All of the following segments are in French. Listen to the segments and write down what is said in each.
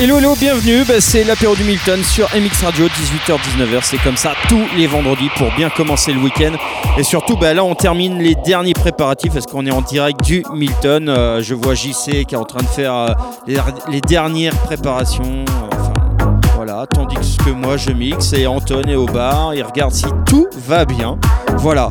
Hello, hello, bienvenue. Bah, c'est l'apéro du Milton sur MX Radio, 18h-19h. C'est comme ça tous les vendredis pour bien commencer le week-end. Et surtout, bah, là, on termine les derniers préparatifs parce qu'on est en direct du Milton. Euh, je vois JC qui est en train de faire euh, les, er-, les, dernières préparations. Enfin, voilà, tandis que moi, je mixe et Anton est au bar. Il regarde si tout va bien. Voilà.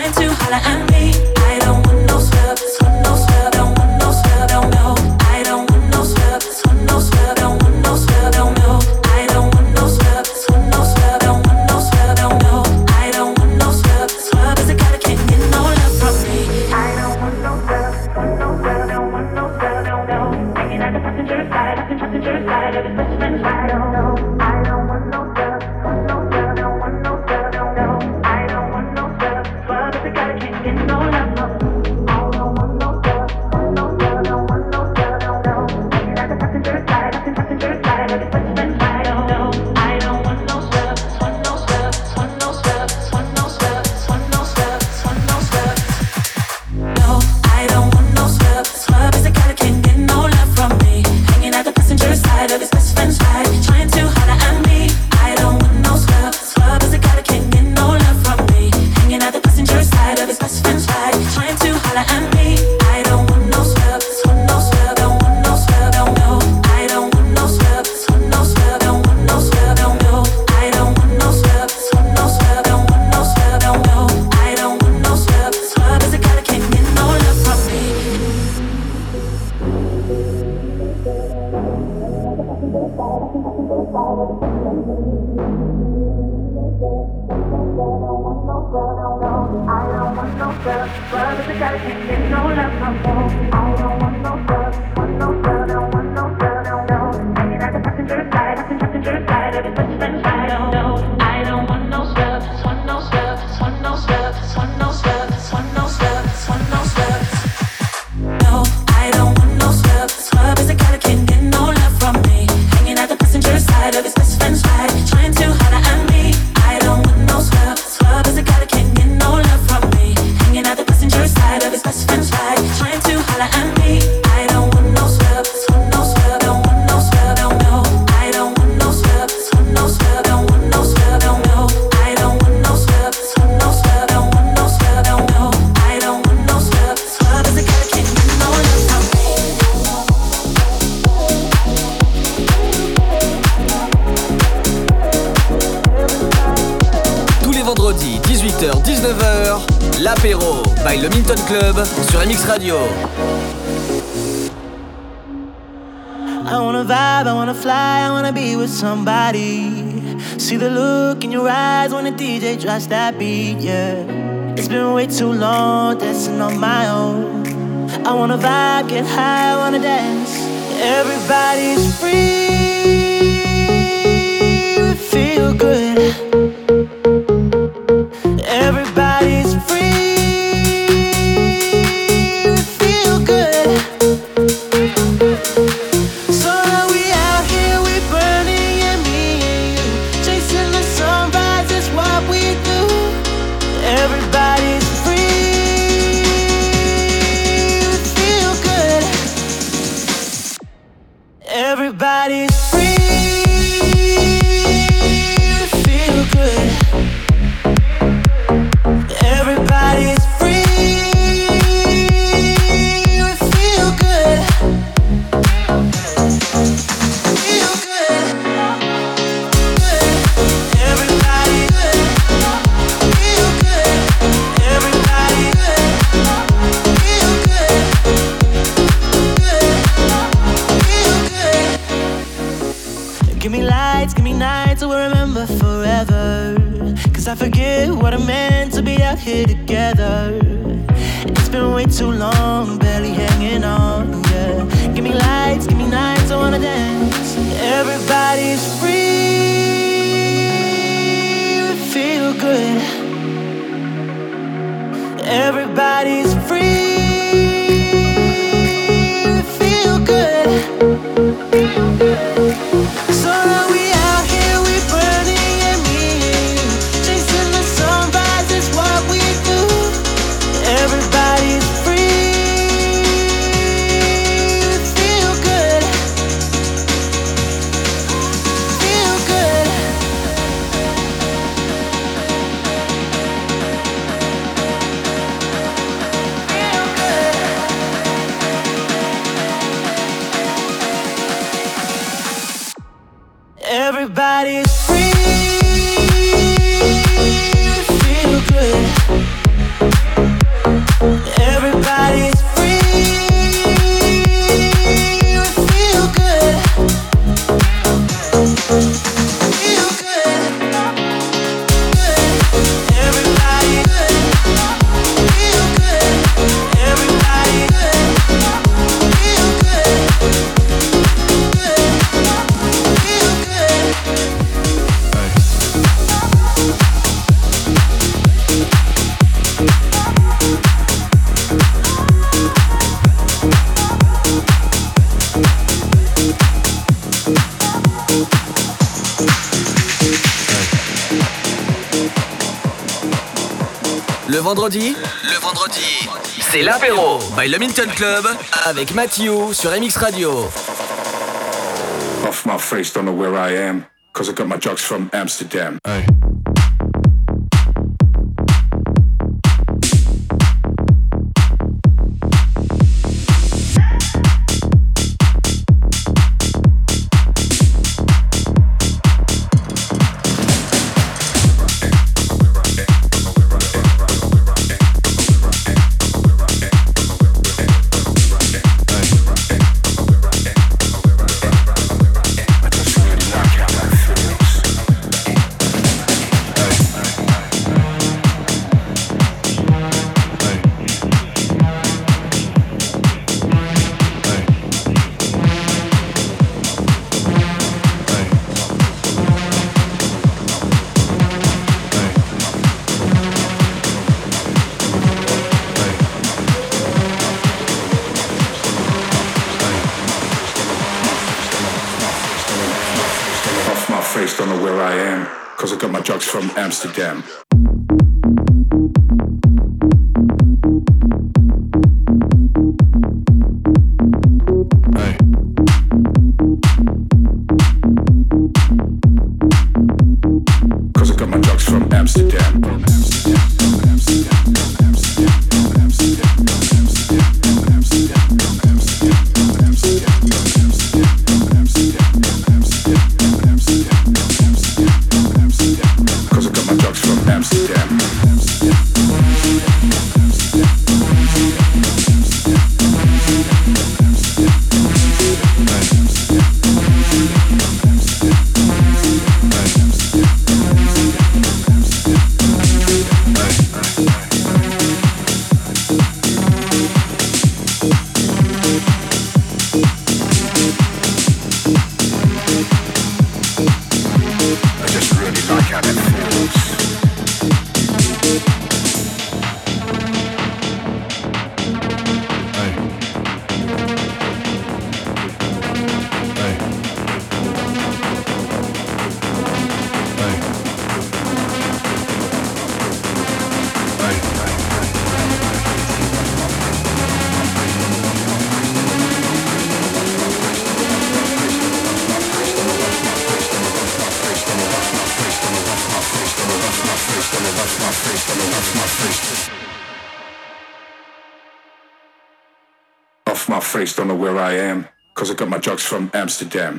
18h-19h, l'apéro by le Minton Club sur MX Radio. I wanna vibe, I wanna fly, I wanna be with somebody. See the look in your eyes when the DJ drops that beat, yeah. It's been way too long dancing on my own. I wanna vibe, get high, I wanna dance. Everybody's free, feel good. le vendredi, c'est l'apéro by Le Minton Club avec Mathieu sur MX Radio. Off my face, don't know where I am, cause I got my drugs from Amsterdam. place, don't know where I am, cause I got my drugs from Amsterdam.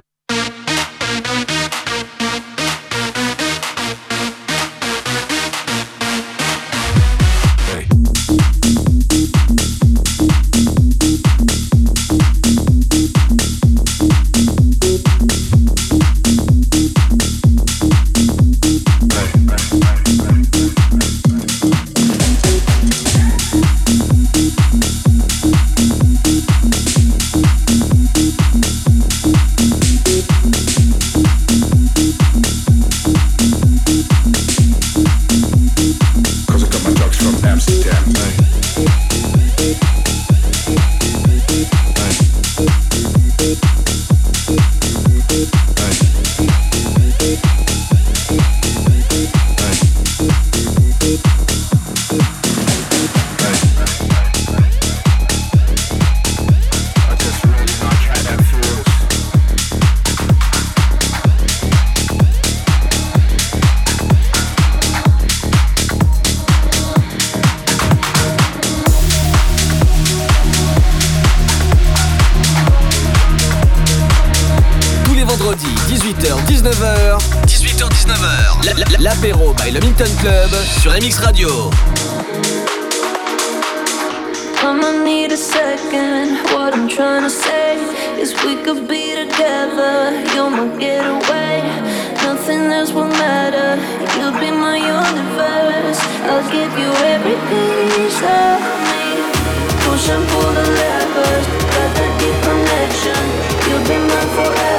I'ma need a second. What I'm trying to say is we could be together. You're my getaway. Nothing else will matter. You'll be my universe. I'll give you every piece of me. Push and pull the levers. Got that deep connection. You'll be mine forever.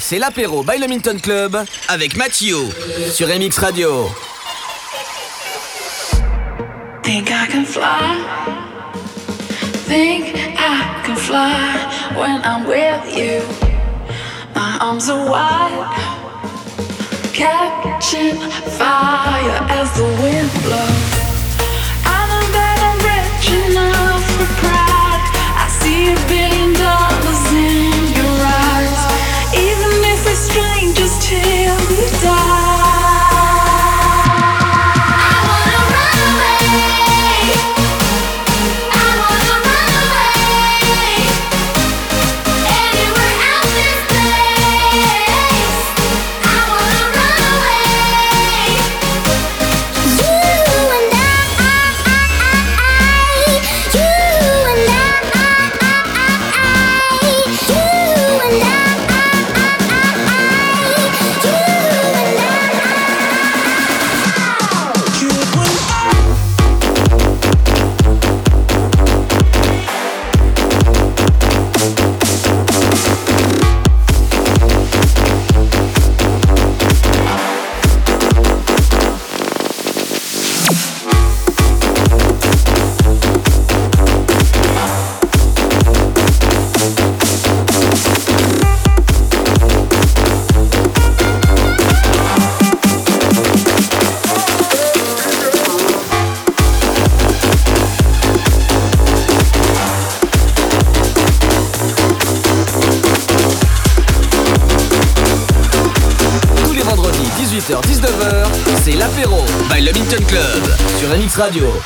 C'est l'apéro by le Club avec Mathieu sur MX Radio. Think I can fly. Think I can fly when I'm with you. My arms are wide, catching fire as the wind blows. Sur MX Radio.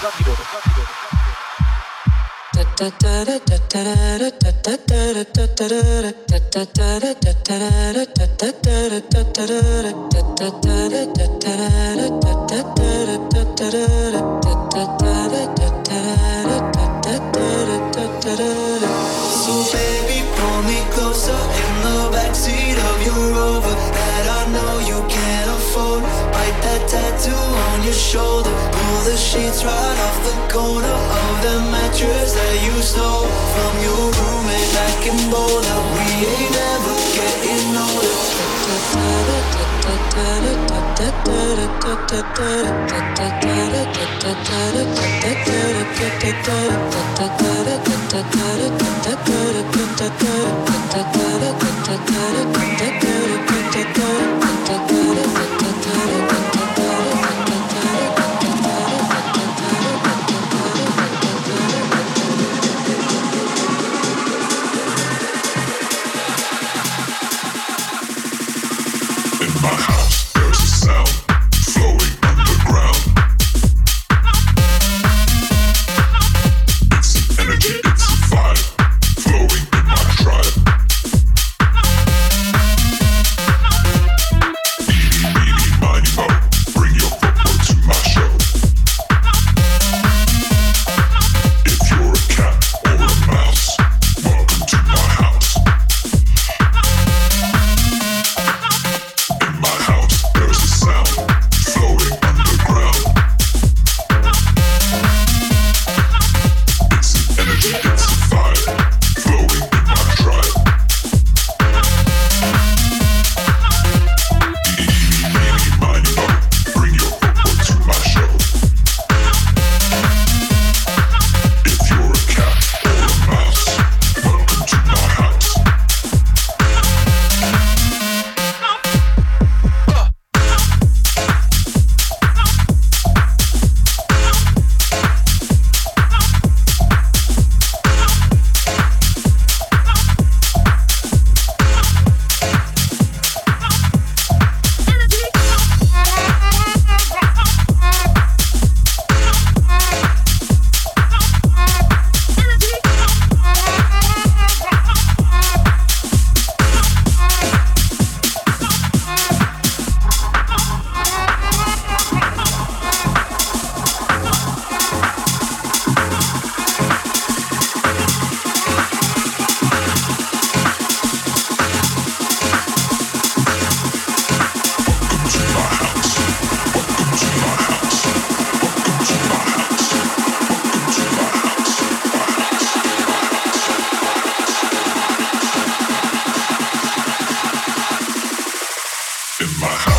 my house.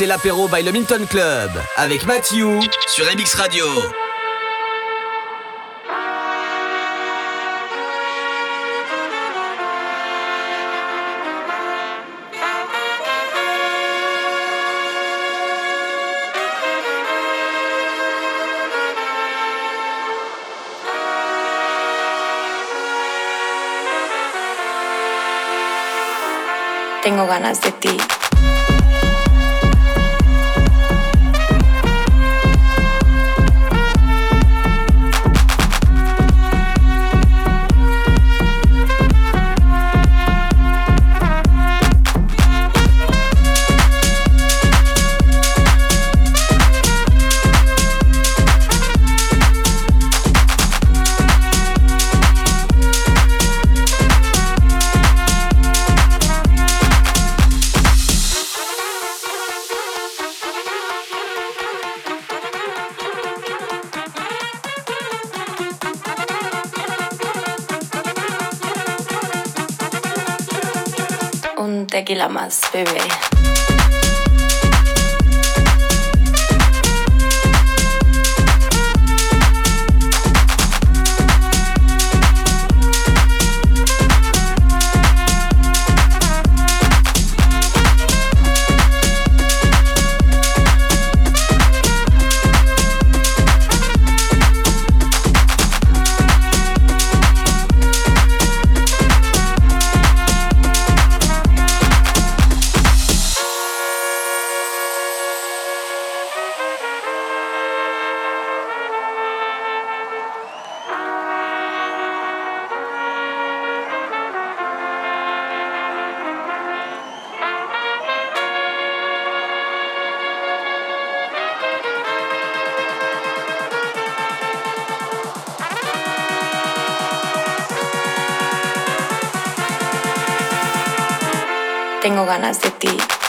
c'est l'apéro by le Milton Club avec Mathieu sur MX Radio. Tengo ganas de ti. my spirit. Tengo ganas de ti.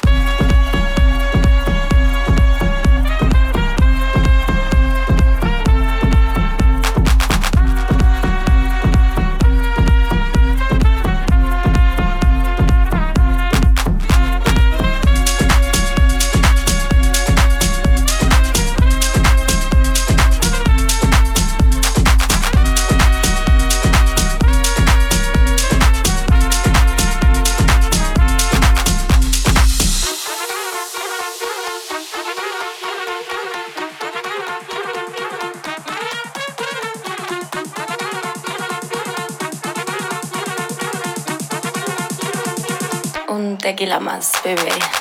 la más, bebé.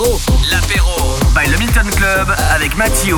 l'apéro. L'apéro. By le Milton Club avec Mathieu.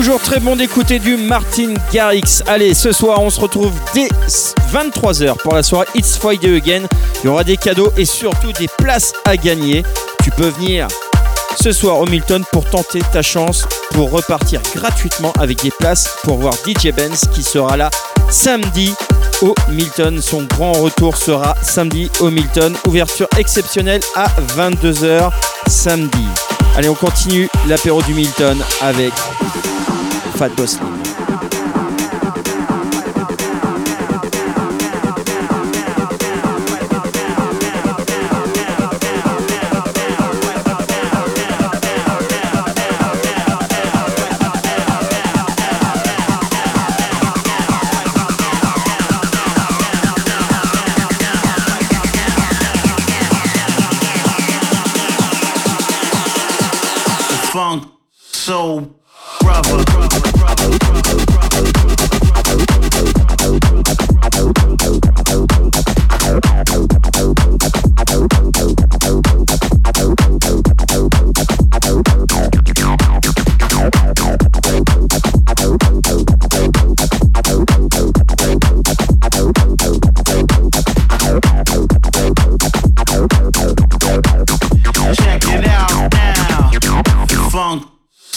Toujours très bon d'écouter du Martin Garrix. Allez, ce soir, on se retrouve dès 23h pour la soirée It's Friday Again. Il y aura des cadeaux et surtout des places à gagner. Tu peux venir ce soir au Milton pour tenter ta chance pour repartir gratuitement avec des places pour voir DJ Benz qui sera là samedi au Milton. Son grand retour sera samedi au Milton. Ouverture exceptionnelle à 22h samedi. Allez, on continue l'apéro du Milton avec Slim. Thank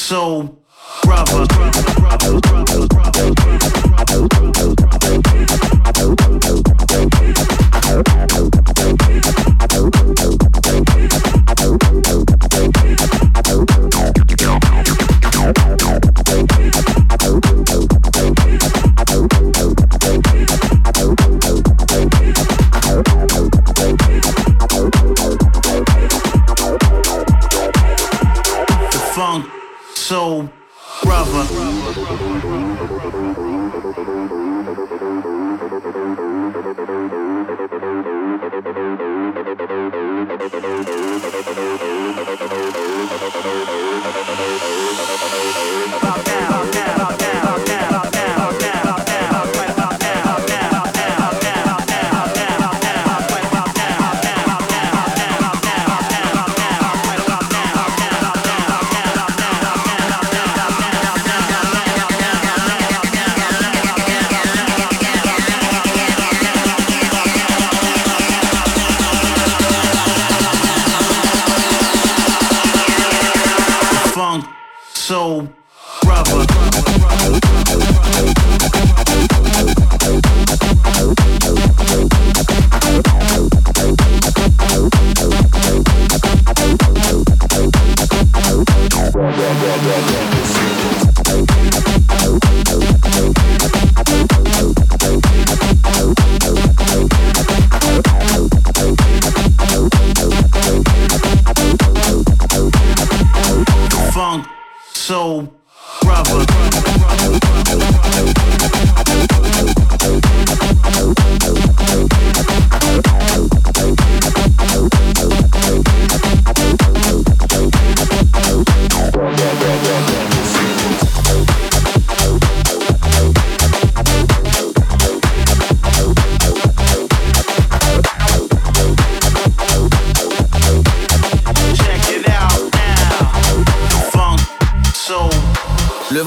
So, brother.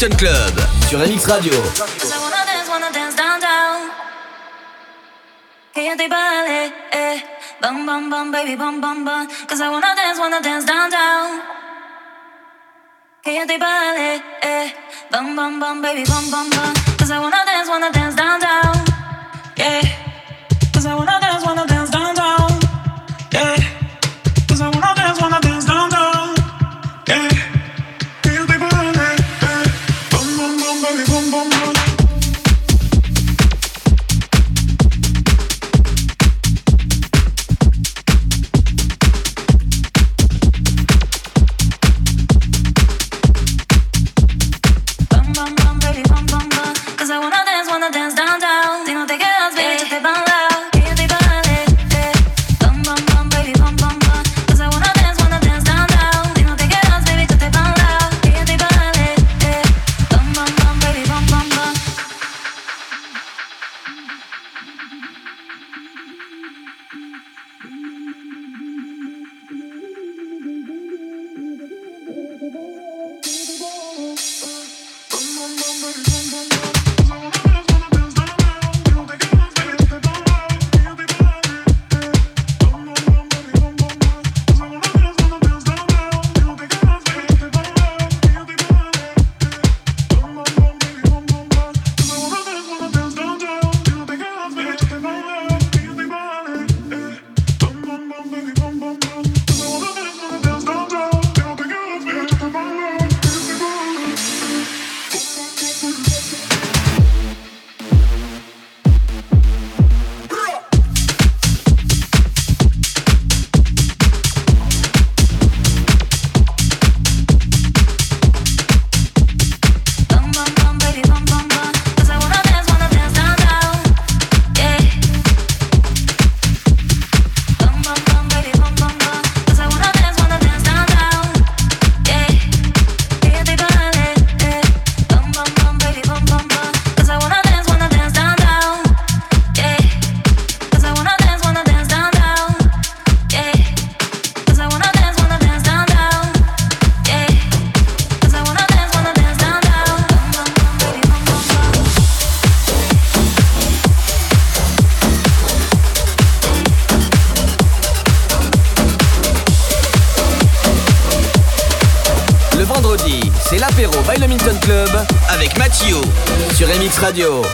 Newton Club sur MX Radio. Que te vale, eh. Bum bum bum, baby, bum bum bum. Cause I wanna dance, wanna dance downtown. down. Que te vale, eh. Bum bum baby, bum bum bum. Cause I wanna dance, wanna dance down. Yeah. Cause I wanna dance, wanna dance. Radio.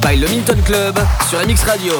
By le Minton Club sur MX Radio.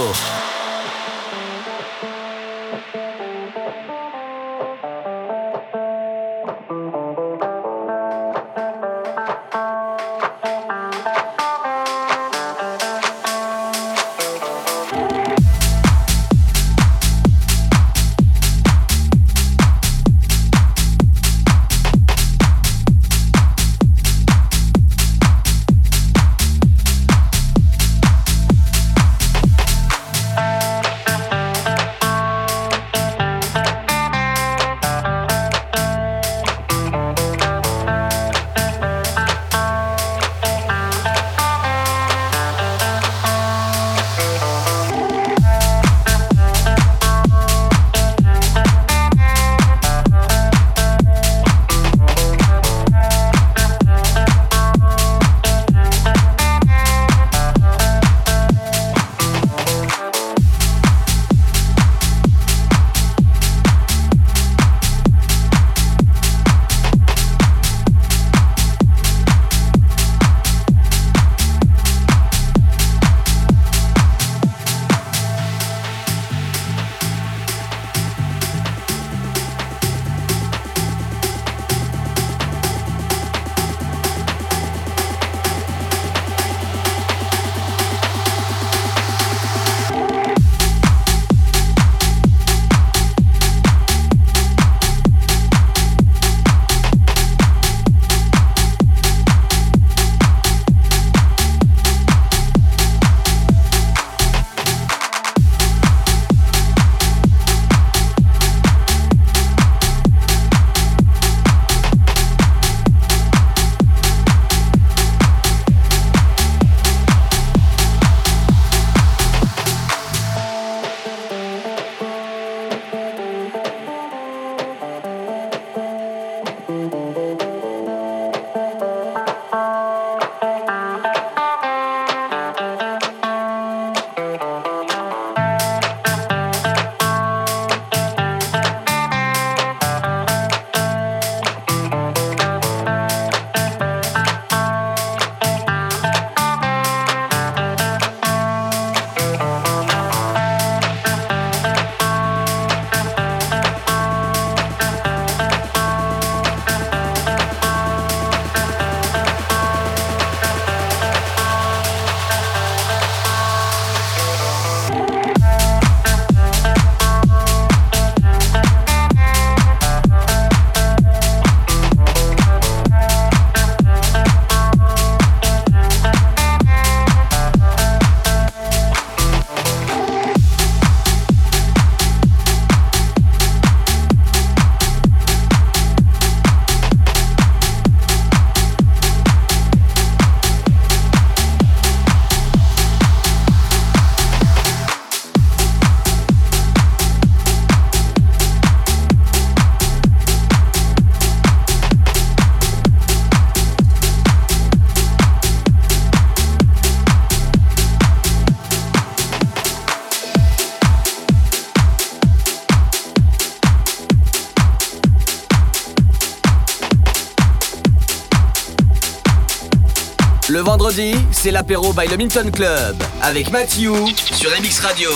C'est l'apéro by le Minton Club avec Matthew sur MX Radio.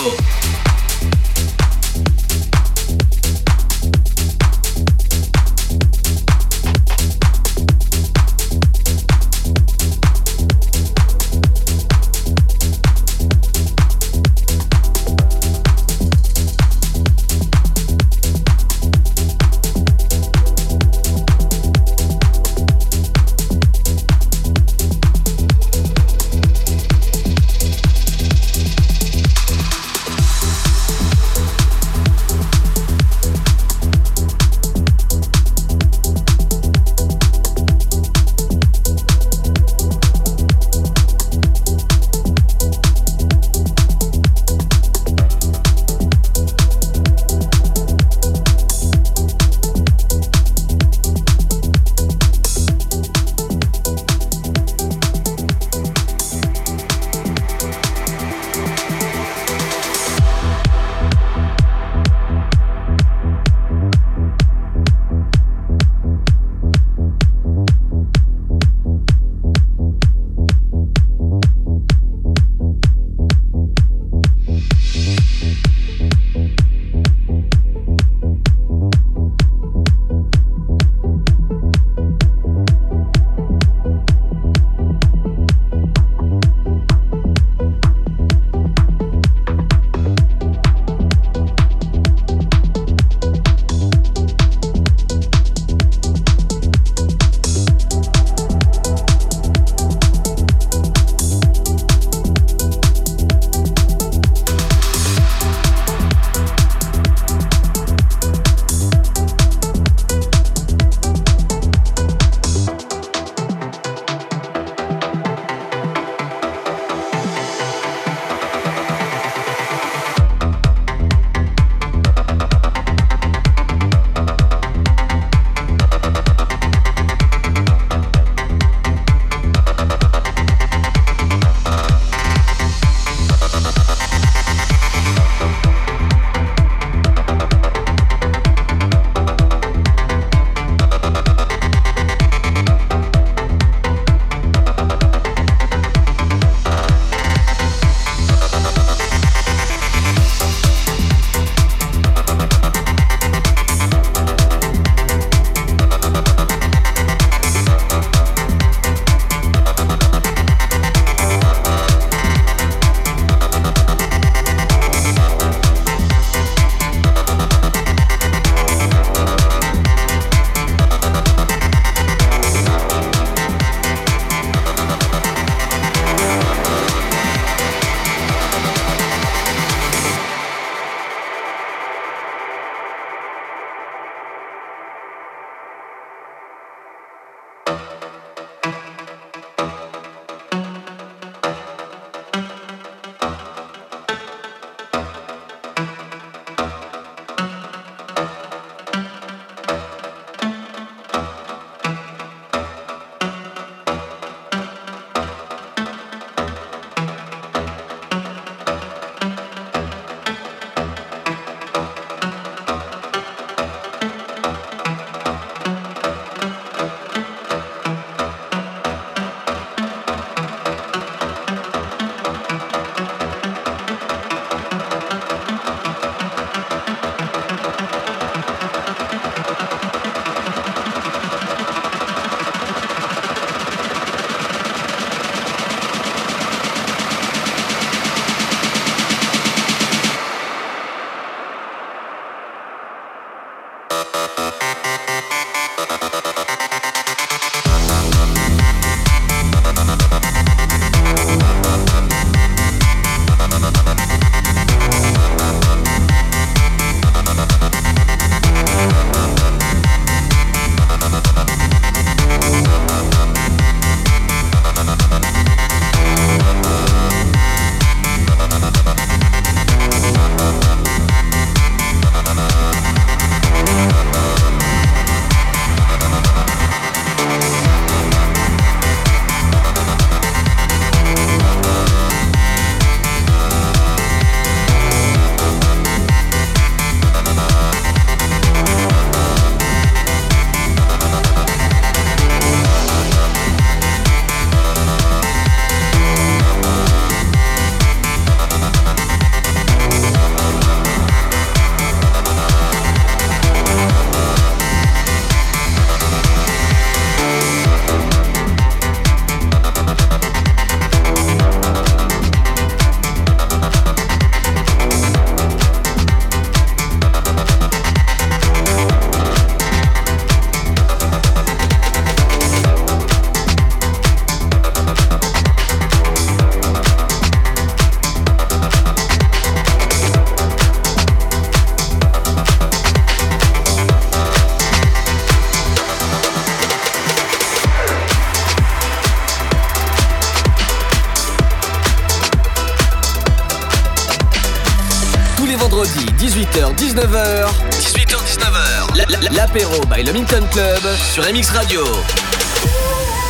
Vendredis, 18h-19h. 18h-19h. L'apéro by le Minton Club sur MX Radio.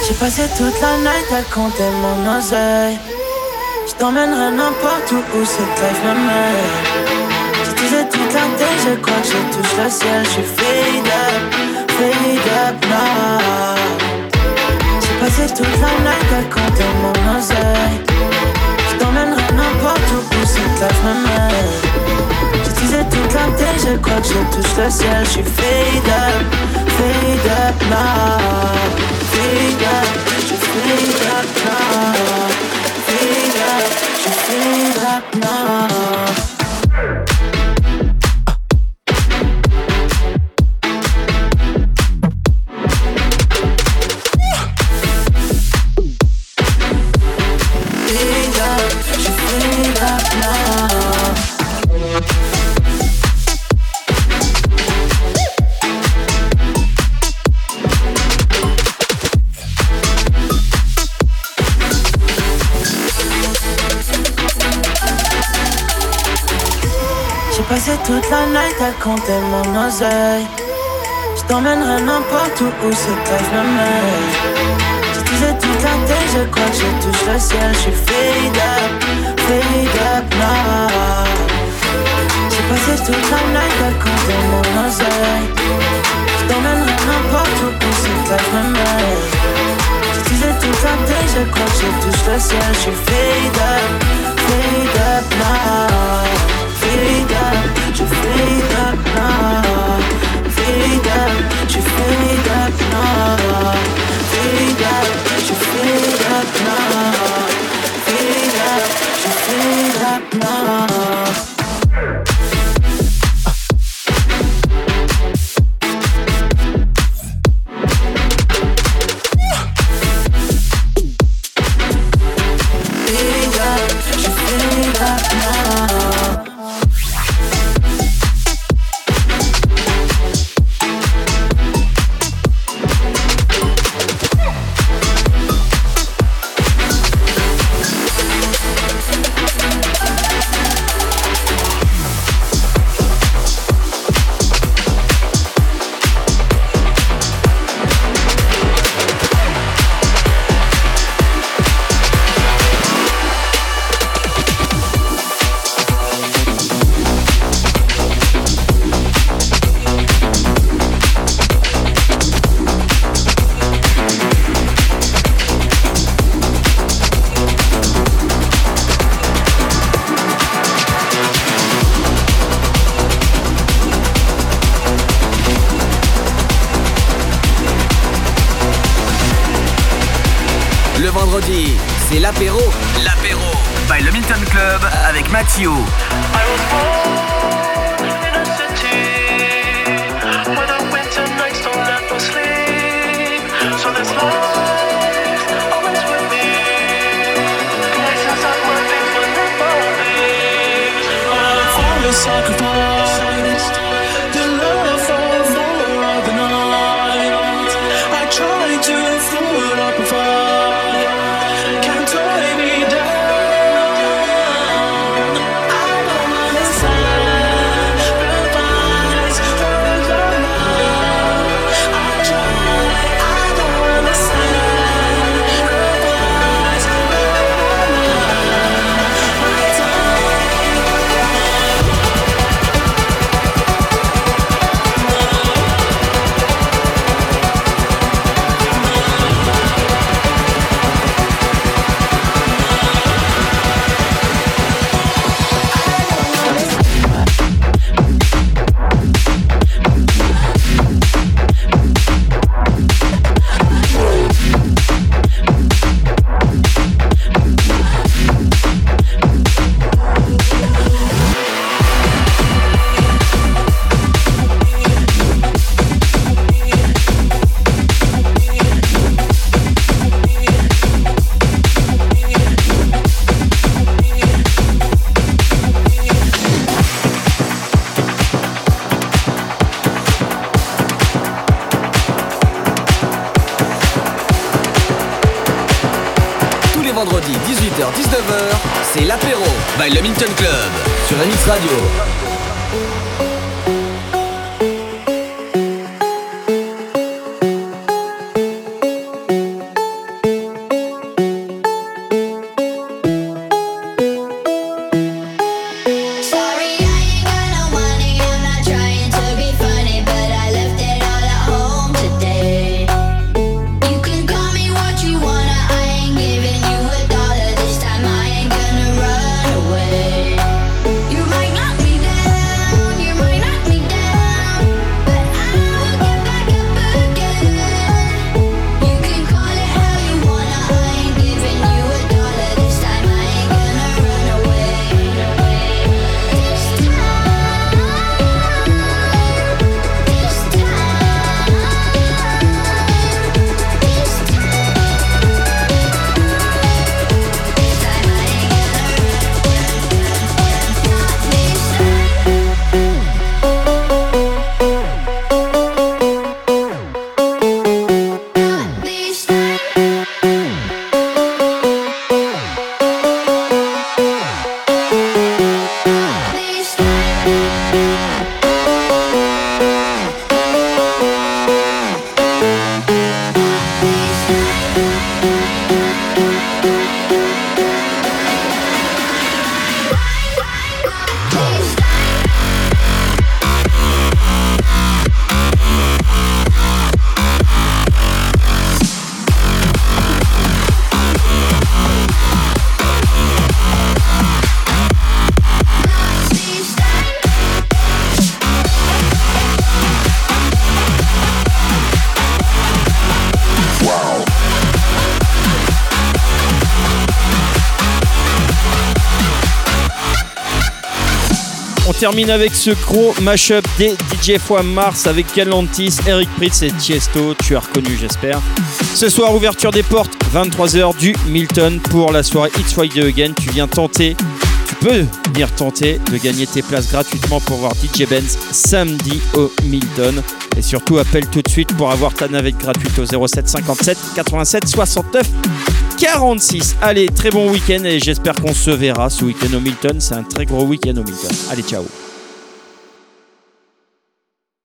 J'ai passé toute la night à compter mon oseille. Je t'emmènerai n'importe où où cette life me mène. Je disais toute la tête, je crois que je touche le ciel. Je suis fade up, fade up now. J'ai passé toute la night à compter mon oseille. Je t'emmènerai n'importe où où cette life me mène. La tête, je crois que je touche le ciel. Je suis fade up, fade up now. Fade up, je fade up now. Fade up, je fade up now. Compter mon oseille. Je t'emmènerai n'importe où où cette life me mène. Je disais toute la tête, je crois que je touche le ciel. Je suis fade up, fade up now. J'ai passé toute la night à compter mon oseille. Je t'emmènerai n'importe où où cette life me mène. Je disais toute la tête, je crois que je touche le ciel. Je suis fade up, fade up now. Fade up, je fade up now. Fade up, je fade up now. Termine avec ce gros mashup des DJ fois Mars avec Galantis, Eric Pritz et Tiesto. Tu as reconnu, j'espère. Ce soir, ouverture des portes, 23h du Milton pour la soirée It's Friday Again. Tu viens tenter, tu peux venir tenter de gagner tes places gratuitement pour voir DJ Benz samedi au Milton. Et surtout, appelle tout de suite pour avoir ta navette gratuite au 07 57 87 69 46. Allez, très bon week-end et j'espère qu'on se verra ce week-end au Milton. C'est un très gros week-end au Milton. Allez, ciao.